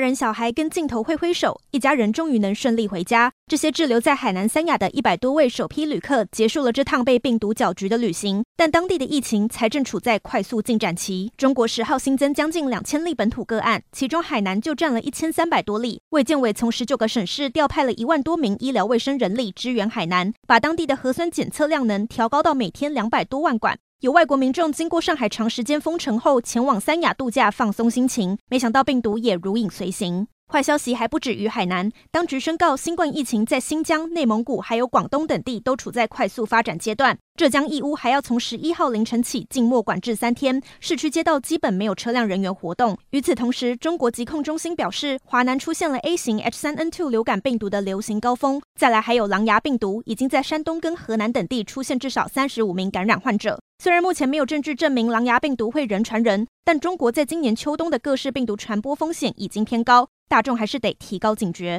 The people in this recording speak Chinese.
大人小孩跟镜头挥挥手，一家人终于能顺利回家。这些滞留在海南三亚的一百多位首批旅客，结束了这趟被病毒搅局的旅行。但当地的疫情才正处在快速进展期。中国十号新增将近两千例本土个案，其中海南就占了一千三百多例。卫健委从十九个省市调派了一万多名医疗卫生人力支援海南，把当地的核酸检测量能调高到每天两百多万管。有外国民众经过上海长时间封城后，前往三亚度假放松心情，没想到病毒也如影随形。坏消息还不止于海南，当局宣告新冠疫情在新疆、内蒙古还有广东等地都处在快速发展阶段。浙江义乌还要从十一号凌晨起静默管制三天，市区街道基本没有车辆人员活动。与此同时，中国疾控中心表示，华南出现了 A 型 H3N2 流感病毒的流行高峰。再来还有狼牙病毒，已经在山东跟河南等地出现至少三十五名感染患者。虽然目前没有证据证明狼牙病毒会人传人，但中国在今年秋冬的各式病毒传播风险已经偏高。大众还是得提高警觉。